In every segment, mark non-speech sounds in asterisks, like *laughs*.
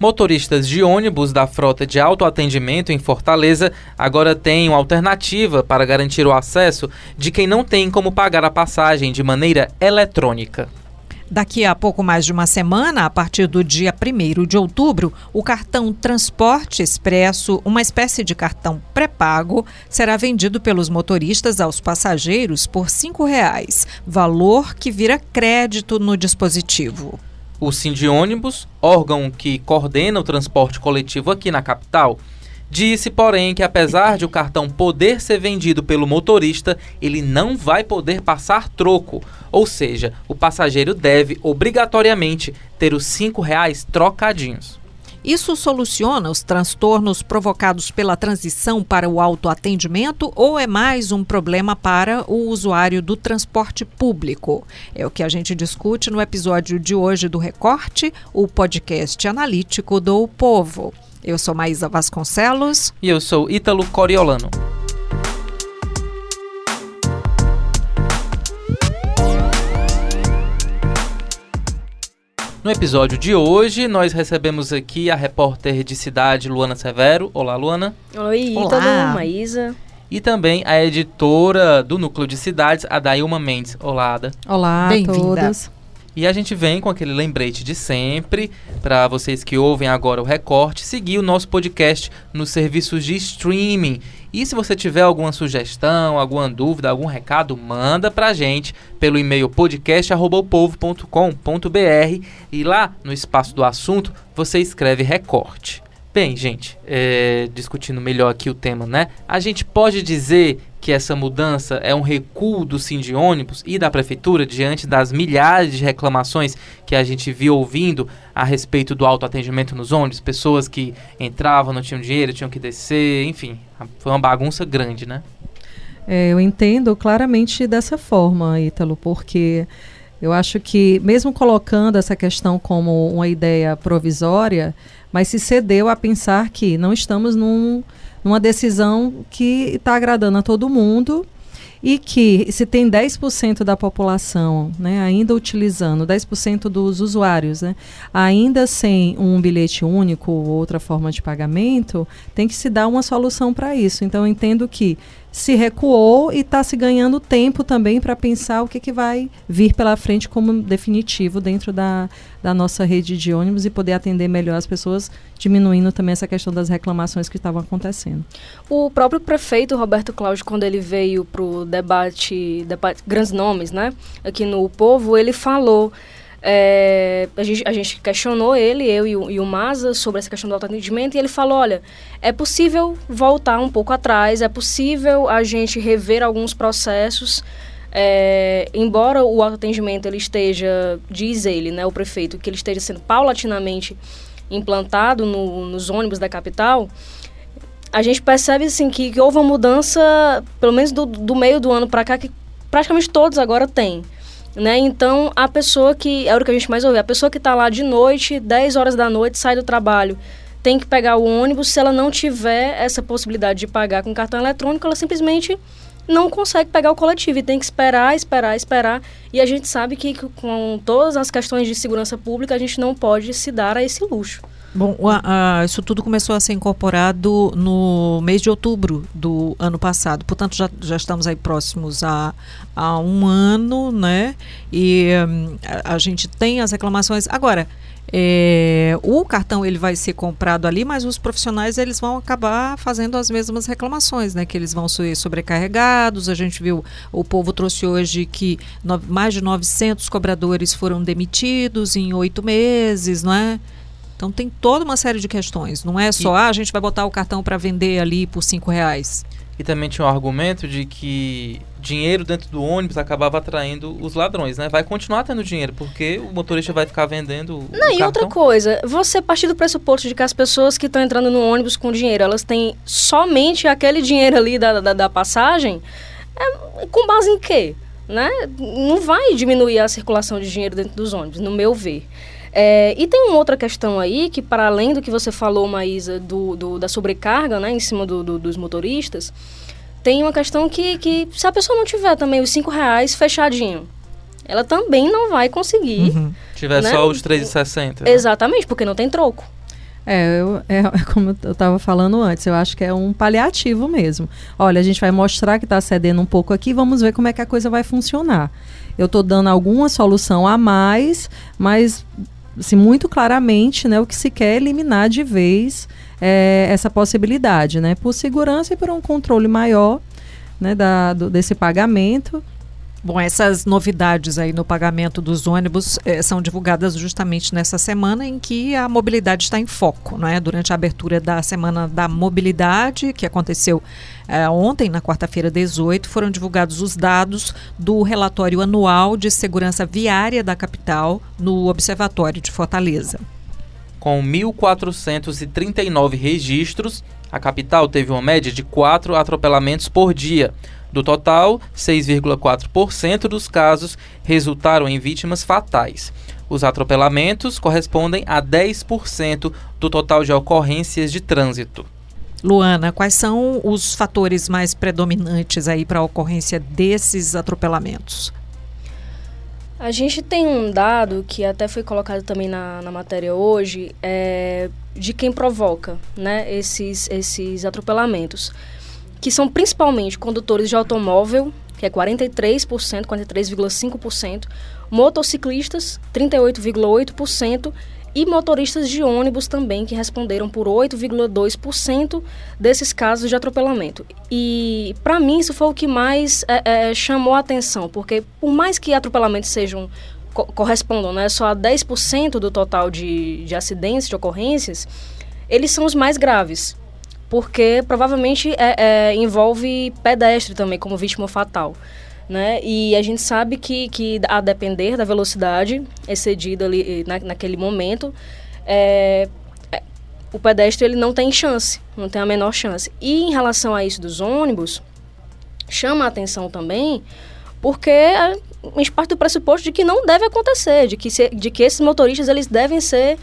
Motoristas de ônibus da frota de autoatendimento em Fortaleza agora têm uma alternativa para garantir o acesso de quem não tem como pagar a passagem de maneira eletrônica. Daqui a pouco mais de uma semana, a partir do dia 1 de outubro, o cartão Transporte Expresso, uma espécie de cartão pré-pago, será vendido pelos motoristas aos passageiros por R$ 5,00, valor que vira crédito no dispositivo. O Ônibus, órgão que coordena o transporte coletivo aqui na capital, disse, porém, que apesar de o cartão poder ser vendido pelo motorista, ele não vai poder passar troco, ou seja, o passageiro deve obrigatoriamente ter os cinco reais trocadinhos. Isso soluciona os transtornos provocados pela transição para o autoatendimento ou é mais um problema para o usuário do transporte público? É o que a gente discute no episódio de hoje do Recorte, o podcast analítico do Povo. Eu sou Maísa Vasconcelos. E eu sou Ítalo Coriolano. No episódio de hoje, nós recebemos aqui a repórter de cidade Luana Severo. Olá, Luana. Oi, Ítalo, Maísa. E também a editora do Núcleo de Cidades, a Dailma Mendes. Olá, Ada. Olá a todos. E a gente vem com aquele lembrete de sempre, para vocês que ouvem agora o recorte, seguir o nosso podcast nos serviços de streaming. E se você tiver alguma sugestão, alguma dúvida, algum recado, manda pra gente pelo e-mail podcast@povo.com.br e lá no espaço do assunto você escreve recorte. Bem, gente, é, discutindo melhor aqui o tema, né? A gente pode dizer que essa mudança é um recuo do Cindy ônibus e da prefeitura diante das milhares de reclamações que a gente viu ouvindo a respeito do autoatendimento nos ônibus, pessoas que entravam, não tinham dinheiro, tinham que descer, enfim, foi uma bagunça grande, né? É, eu entendo claramente dessa forma, Ítalo, porque eu acho que mesmo colocando essa questão como uma ideia provisória, mas se cedeu a pensar que não estamos num, numa decisão que está agradando a todo mundo e que se tem 10% da população né, ainda utilizando, 10% dos usuários, né, ainda sem um bilhete único ou outra forma de pagamento, tem que se dar uma solução para isso. Então, eu entendo que se recuou e está se ganhando tempo também para pensar o que, que vai vir pela frente como definitivo dentro da, da nossa rede de ônibus e poder atender melhor as pessoas, diminuindo também essa questão das reclamações que estavam acontecendo. O próprio prefeito Roberto Cláudio, quando ele veio para o debate, debate Grandes Nomes, né, aqui no Povo, ele falou é, a, gente, a, gente, questionou ele, eu e o, e o Maza, sobre essa questão do autoatendimento, e ele falou: olha, é possível voltar um pouco atrás, é possível a gente rever alguns processos. É, embora o autoatendimento ele esteja, diz ele, né, o prefeito, que ele esteja sendo paulatinamente implantado no, nos ônibus da capital, a gente percebe assim, que, que houve uma mudança, pelo menos do, do meio do ano para cá, que praticamente todos agora têm. Né? Então, a pessoa que, é o que a gente mais ouve, a pessoa que está lá de noite, 10 horas da noite, sai do trabalho, tem que pegar o ônibus, se ela não tiver essa possibilidade de pagar com cartão eletrônico, ela simplesmente não consegue pegar o coletivo e tem que esperar, esperar, esperar. E a gente sabe que com todas as questões de segurança pública, a gente não pode se dar a esse luxo. Bom, a, a, isso tudo começou a ser incorporado no mês de outubro do ano passado. Portanto, já, já estamos aí próximos a, a um ano, né? E um, a, a, gente tem as reclamações. Agora, é, o cartão ele vai ser comprado ali, mas os profissionais eles vão acabar fazendo as mesmas reclamações, né? Que eles vão ser sobrecarregados. A gente viu, o povo trouxe hoje que no, mais de 900 cobradores foram demitidos em oito meses, não é? Então tem toda uma série de questões. Não é só, e, ah, a gente vai botar o cartão para vender ali por cinco reais. E também tinha o um argumento de que dinheiro dentro do ônibus acabava atraindo os ladrões, né? Vai continuar tendo dinheiro, porque o motorista vai ficar vendendo. Não, e outra coisa, você partir do pressuposto de que as pessoas que estão entrando no ônibus com dinheiro, elas têm somente aquele dinheiro ali da, da, da passagem, é, com base em quê? Né? Não vai diminuir a circulação de dinheiro dentro dos ônibus, no meu ver. É, e tem uma outra questão aí, que para além do que você falou, Maísa, do, do da sobrecarga né, em cima do, do, dos motoristas, tem uma questão que, que se a pessoa não tiver também os cinco reais fechadinho, ela também não vai conseguir. Uhum. Tiver né? só os 3,60. Né? Exatamente, porque não tem troco. É, eu, é, como eu estava falando antes, eu acho que é um paliativo mesmo. Olha, a gente vai mostrar que está cedendo um pouco aqui, vamos ver como é que a coisa vai funcionar. Eu estou dando alguma solução a mais, mas assim, muito claramente né, o que se quer eliminar de vez é, essa possibilidade, né? Por segurança e por um controle maior né, da, do, desse pagamento Bom, essas novidades aí no pagamento dos ônibus eh, são divulgadas justamente nessa semana em que a mobilidade está em foco, né? Durante a abertura da Semana da Mobilidade, que aconteceu eh, ontem, na quarta-feira 18, foram divulgados os dados do relatório anual de segurança viária da capital no Observatório de Fortaleza. Com 1.439 registros, a capital teve uma média de quatro atropelamentos por dia do total, 6,4% dos casos resultaram em vítimas fatais. Os atropelamentos correspondem a 10% do total de ocorrências de trânsito. Luana, quais são os fatores mais predominantes aí para a ocorrência desses atropelamentos? A gente tem um dado que até foi colocado também na, na matéria hoje, é, de quem provoca né, esses, esses atropelamentos que são principalmente condutores de automóvel, que é 43%, 43,5%, motociclistas, 38,8%, e motoristas de ônibus também, que responderam por 8,2% desses casos de atropelamento. E, para mim, isso foi o que mais é, é, chamou a atenção, porque por mais que atropelamentos sejam co correspondam né, só a 10% do total de, de acidentes, de ocorrências, eles são os mais graves porque provavelmente é, é, envolve pedestre também como vítima fatal. Né? E a gente sabe que, que a depender da velocidade excedida ali na, naquele momento, é, é, o pedestre ele não tem chance, não tem a menor chance. E em relação a isso dos ônibus, chama a atenção também, porque a gente parte do pressuposto de que não deve acontecer, de que, se, de que esses motoristas eles devem ser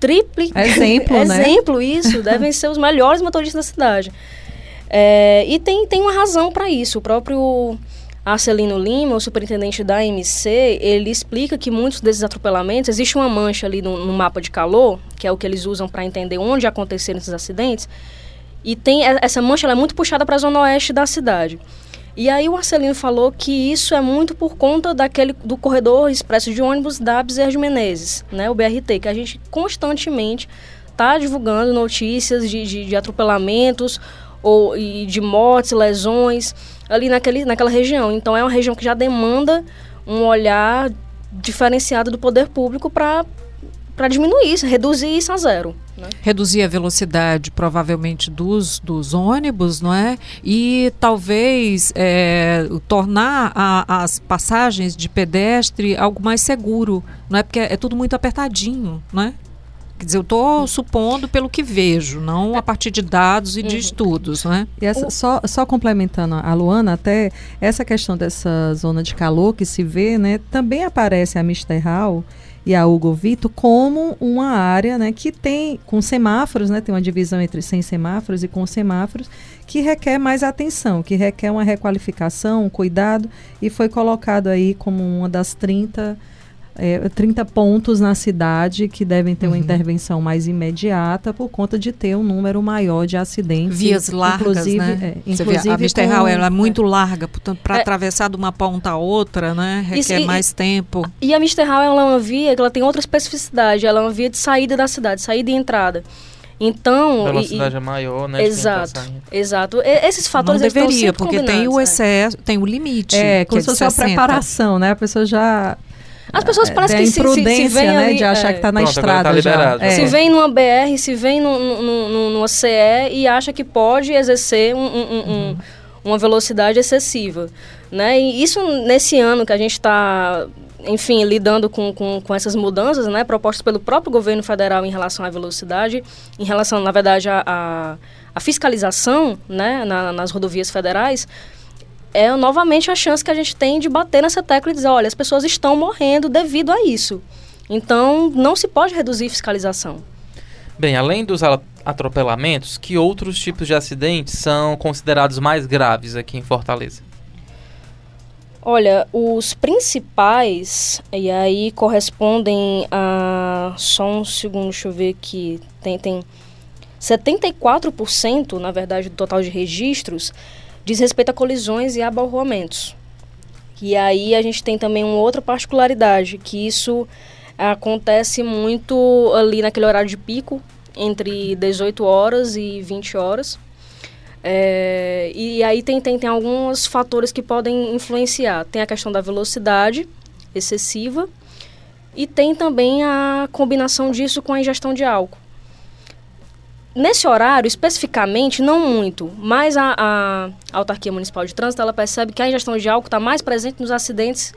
triple exemplo, *laughs* né? exemplo isso, *laughs* devem ser os melhores motoristas da cidade. É, e tem, tem uma razão para isso. O próprio Arcelino Lima, o superintendente da MC, ele explica que muitos desses atropelamentos, existe uma mancha ali no, no mapa de calor, que é o que eles usam para entender onde aconteceram esses acidentes, e tem essa mancha é muito puxada para a zona oeste da cidade. E aí o Arcelino falou que isso é muito por conta daquele do corredor expresso de ônibus da Bezerra Menezes, né, o BRT, que a gente constantemente está divulgando notícias de, de, de, atropelamentos ou e de mortes, lesões ali naquele, naquela região. Então é uma região que já demanda um olhar diferenciado do poder público para para diminuir isso, reduzir isso a zero. Né? Reduzir a velocidade, provavelmente, dos, dos ônibus, não é? E talvez é, tornar a, as passagens de pedestre algo mais seguro, não é? Porque é, tudo muito apertadinho, não é? Quer dizer, eu estou supondo pelo que vejo, não a partir de dados e de uhum. estudos, né? E essa, só, só complementando a Luana, até essa questão dessa zona de calor que se vê, né? Também aparece a Mister Hall e a Hugo Vito como uma área né, que tem, com semáforos, né, tem uma divisão entre sem semáforos e com semáforos, que requer mais atenção, que requer uma requalificação, um cuidado, e foi colocado aí como uma das 30 é, 30 pontos na cidade que devem ter uhum. uma intervenção mais imediata por conta de ter um número maior de acidentes. Vias largas, inclusive, né? É, inclusive vê, a Vista Real ela é muito é. larga, portanto, para é. atravessar de uma ponta a outra, né, requer Isso, e, mais tempo. E a Mister Hall ela é uma via que ela tem outra especificidade, ela é uma via de saída da cidade, saída e entrada. Então, a velocidade e, é maior, né? Exato, tá exato. E, esses fatores não deveria, porque tem o é. excesso, é. tem o limite. É, como se fosse uma preparação, né? A pessoa já as pessoas é, parecem que se, se, se vem né, ali, de achar é. que está na Pronto, estrada tá já. É. Se vem numa BR, se vem no, no, no, numa CE e acha que pode exercer um, um, um, uhum. uma velocidade excessiva. Né? E isso nesse ano que a gente está enfim, lidando com, com, com, essas mudanças, né, propostas pelo próprio governo federal em relação à velocidade, em relação, na verdade, à, à fiscalização, né, na, nas rodovias federais, é novamente a chance que a gente tem de bater nessa tecla e dizer, olha, as pessoas estão morrendo devido a isso. Então, não se pode reduzir fiscalização. Bem, além dos atropelamentos, que outros tipos de acidentes são considerados mais graves aqui em Fortaleza? Olha, os principais, e aí correspondem a. Só um segundo, deixa eu ver aqui. Tem, tem 74%, na verdade, do total de registros diz respeito a colisões e abalroamentos. E aí a gente tem também uma outra particularidade, que isso acontece muito ali naquele horário de pico, entre 18 horas e 20 horas. É, e aí tem, tem, tem alguns fatores que podem influenciar. Tem a questão da velocidade excessiva e tem também a combinação disso com a ingestão de álcool. Nesse horário, especificamente, não muito, mas a, a autarquia municipal de trânsito ela percebe que a ingestão de álcool está mais presente nos acidentes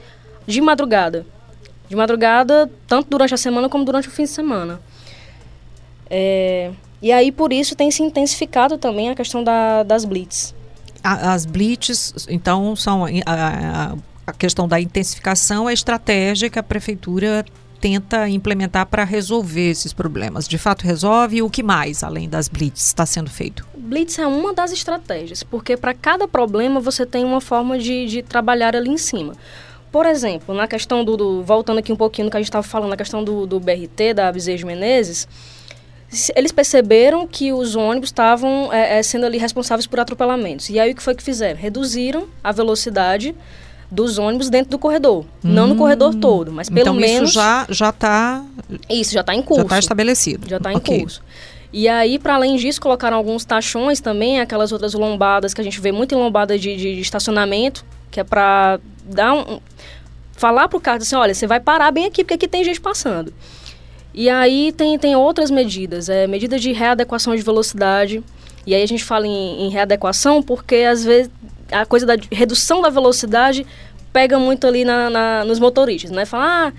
de madrugada. De madrugada, tanto durante a semana como durante o fim de semana. É, e aí, por isso, tem se intensificado também a questão da, das blitz. As blitz, então, são a, a, a questão da intensificação, a estratégia que a prefeitura tenta implementar para resolver esses problemas? De fato resolve? O que mais, além das blitz, está sendo feito? Blitz é uma das estratégias, porque para cada problema você tem uma forma de, de trabalhar ali em cima. Por exemplo, na questão do, do Voltando aqui um pouquinho no que a gente estava falando, na questão do, do BRT, da Bezerra Menezes, eles perceberam que os ônibus estavam é, é, sendo ali responsáveis por atropelamentos. E aí o que foi que fizeram? Reduziram a velocidade dos ônibus dentro do corredor. Hum, não no corredor hum. todo, mas pelo então menos. Isso já já está. Isso já está em curso. Já está estabelecido. Já está em okay. curso. E aí, para além disso, colocaram alguns tachões também, aquelas outras lombadas que a gente vê muito em lombada de, de, de estacionamento, que é para dar um, falar para o carro assim, olha, você vai parar bem aqui, porque aqui tem gente passando. E aí tem, tem outras medidas, é, medidas de readequação de velocidade. E aí a gente fala em, em readequação porque às vezes a coisa da redução da velocidade pega muito ali na, na nos motoristas, né? Fala, ah,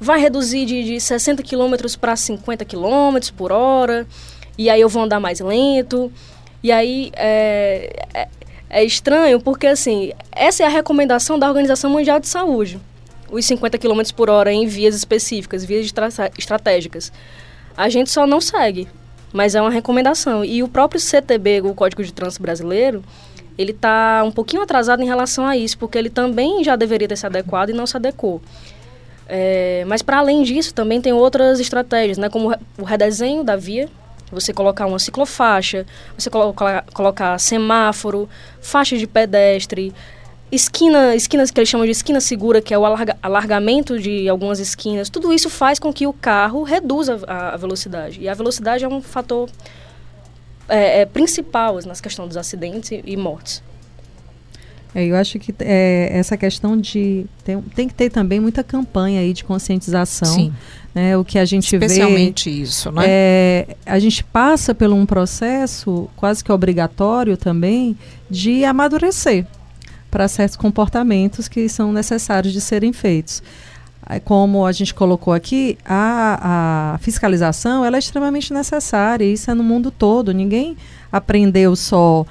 vai reduzir de, de 60 km para 50 km por hora, e aí eu vou andar mais lento. E aí é, é, é estranho porque, assim, essa é a recomendação da Organização Mundial de Saúde. Os 50 km por hora em vias específicas, vias estratégicas. A gente só não segue, mas é uma recomendação. E o próprio CTB, o Código de Trânsito Brasileiro, ele está um pouquinho atrasado em relação a isso, porque ele também já deveria ter se adequado e não se adequou. É, mas para além disso, também tem outras estratégias, né, como o redesenho da via, você colocar uma ciclofaixa, você colocar, colocar semáforo, faixa de pedestre, esquina, esquinas que eles chamam de esquina segura, que é o alarga, alargamento de algumas esquinas. Tudo isso faz com que o carro reduza a, a velocidade. E a velocidade é um fator é, é, principal na questão dos acidentes e, e mortes. É, eu acho que é, essa questão de tem, tem, que ter também muita campanha aí de conscientização. Sim. Né, o que a gente Especialmente vê, isso, né? É, a gente passa por um processo quase que obrigatório também de amadurecer para certos comportamentos que são necessários de serem feitos como a gente colocou aqui, a, a, fiscalização ela é extremamente necessária. Isso é no mundo todo. Ninguém aprendeu só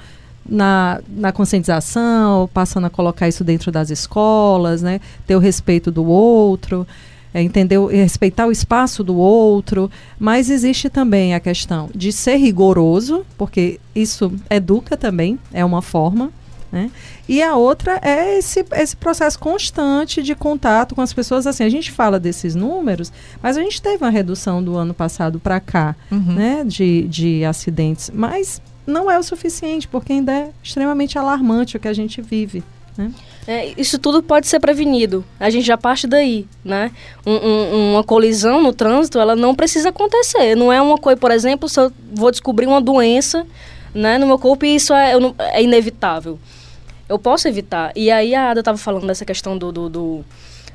na, na conscientização, passando a colocar isso dentro das escolas, né? ter o respeito do outro, é, entender, respeitar o espaço do outro. Mas existe também a questão de ser rigoroso, porque isso educa também, é uma forma. Né? E a outra é esse, esse processo constante de contato com as pessoas. Assim, a gente fala desses números, mas a gente teve uma redução do ano passado para cá uhum. né, de, de acidentes. Mas não é o suficiente, porque ainda é extremamente alarmante o que a gente vive. Né? É, isso tudo pode ser prevenido. A gente já parte daí, né? Um, um, uma colisão no trânsito, ela não precisa acontecer. Não é uma coisa, por exemplo, se eu vou descobrir uma doença né, no meu corpo e isso é, é inevitável eu posso evitar. E aí a Ada estava falando dessa questão do, do, do,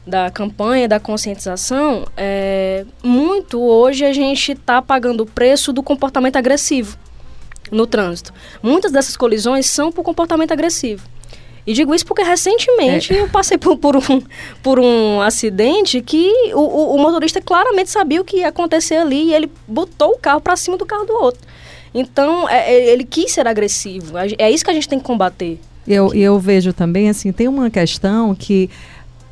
da campanha, da conscientização. É, muito hoje a gente está pagando o preço do comportamento agressivo no trânsito. Muitas dessas colisões são por comportamento agressivo. E digo isso porque recentemente é. eu passei por, por, um, por um acidente que o, o, o, motorista claramente sabia o que ia acontecer ali e ele botou o carro para cima do carro do outro. Então, é, é, ele quis ser agressivo. É isso que a gente tem que combater. Eu, eu vejo também, assim, tem uma questão que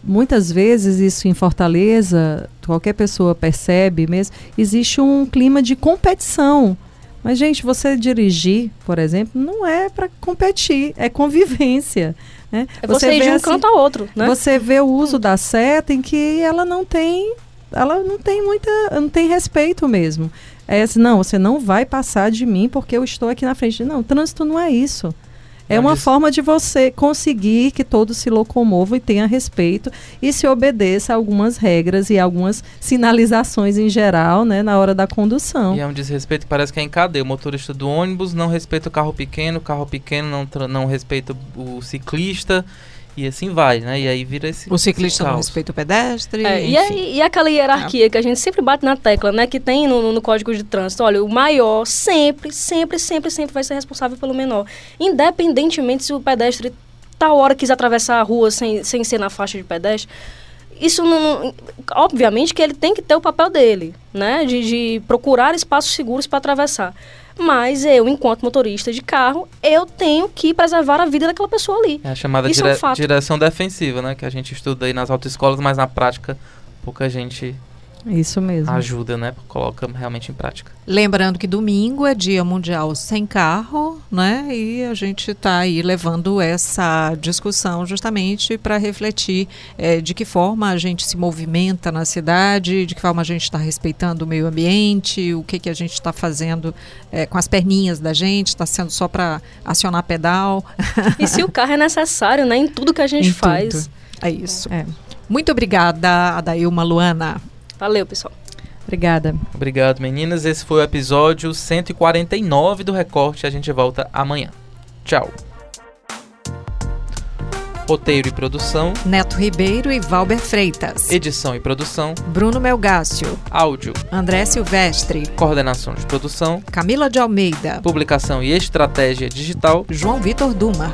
muitas vezes isso em Fortaleza, qualquer pessoa percebe mesmo, existe um clima de competição. Mas, gente, você dirigir, por exemplo, não é para competir, é convivência. Né? É você, você ir de um assim, canto a outro, né? Você vê o uso da seta em que ela não tem ela não tem muita, não tem respeito mesmo. É assim, não, você não vai passar de mim porque eu estou aqui na frente. Não, trânsito não é isso. É uma forma de você conseguir que todos se locomovam e tenha respeito e se obedeça a algumas regras e algumas sinalizações em geral, né, na hora da condução. E é um desrespeito que parece que é em cadeia. O motorista do ônibus não respeita o carro pequeno, o carro pequeno não, não respeita o ciclista. E assim vai, né? E aí vira esse. O ciclista não respeita o pedestre. É, e, aí, e aquela hierarquia é. que a gente sempre bate na tecla, né? Que tem no, no, Código de Trânsito. Olha, o maior sempre, sempre, sempre, sempre vai ser responsável pelo menor. Independentemente se o pedestre tal hora quis atravessar a rua sem, sem ser na faixa de pedestre. Isso não. Obviamente que ele tem que ter o papel dele, né? De, de procurar espaços seguros para atravessar. Mas eu, enquanto motorista de carro, eu tenho que preservar a vida daquela pessoa ali. É a chamada dire é um direção defensiva, né? Que a gente estuda aí nas autoescolas, mas na prática pouca gente isso mesmo. Ajuda, né? Coloca realmente em prática. Lembrando que domingo é Dia Mundial Sem Carro, né? E a gente está aí levando essa discussão justamente para refletir é, de que forma a gente se movimenta na cidade, de que forma a gente está respeitando o meio ambiente, o que, que a gente está fazendo é, com as perninhas da gente, está sendo só para acionar pedal. *laughs* E se o carro é necessário, né? Em tudo que a gente em faz. Tudo. É isso. É. Muito obrigada, Adailma Luana. Valeu, pessoal. Obrigada. Obrigado, meninas. Esse foi o episódio 149 do Recorte. A gente volta amanhã. Tchau. Roteiro e produção: Neto Ribeiro e Valber Freitas. Edição e produção: Bruno Melgácio. Áudio: André Silvestre. Coordenação de produção: Camila de Almeida. Publicação e estratégia digital: João Vitor Dumar.